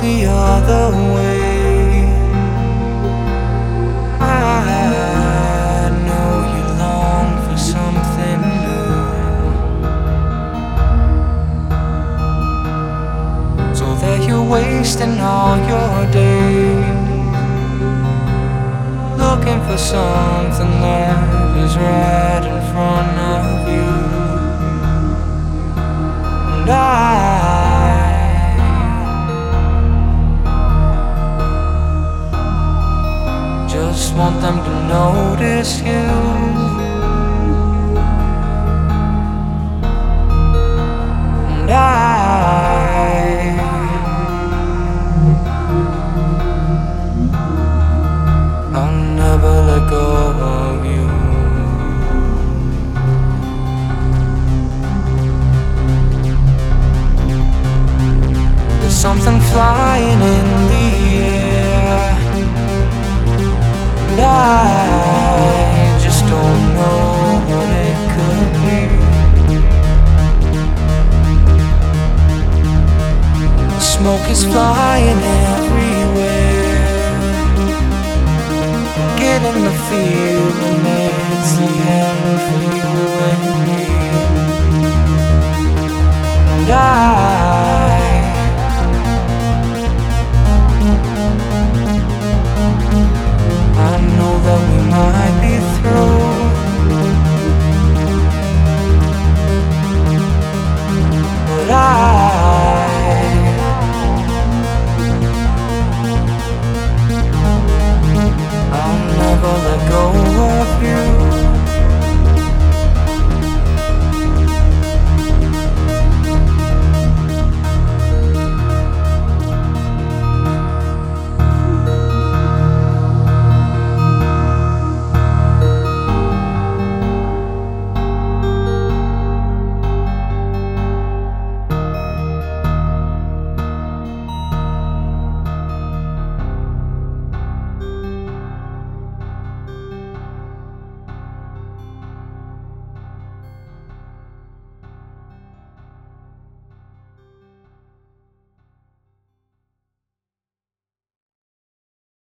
the other way. I know you long for something new. So that you're wasting all your days looking for something that is right in front just want them to notice you. And I I'll never let go of you. There's something flying I just don't know what it could be. Smoke is flying everywhere getting the feeling it's the end for you and me. And I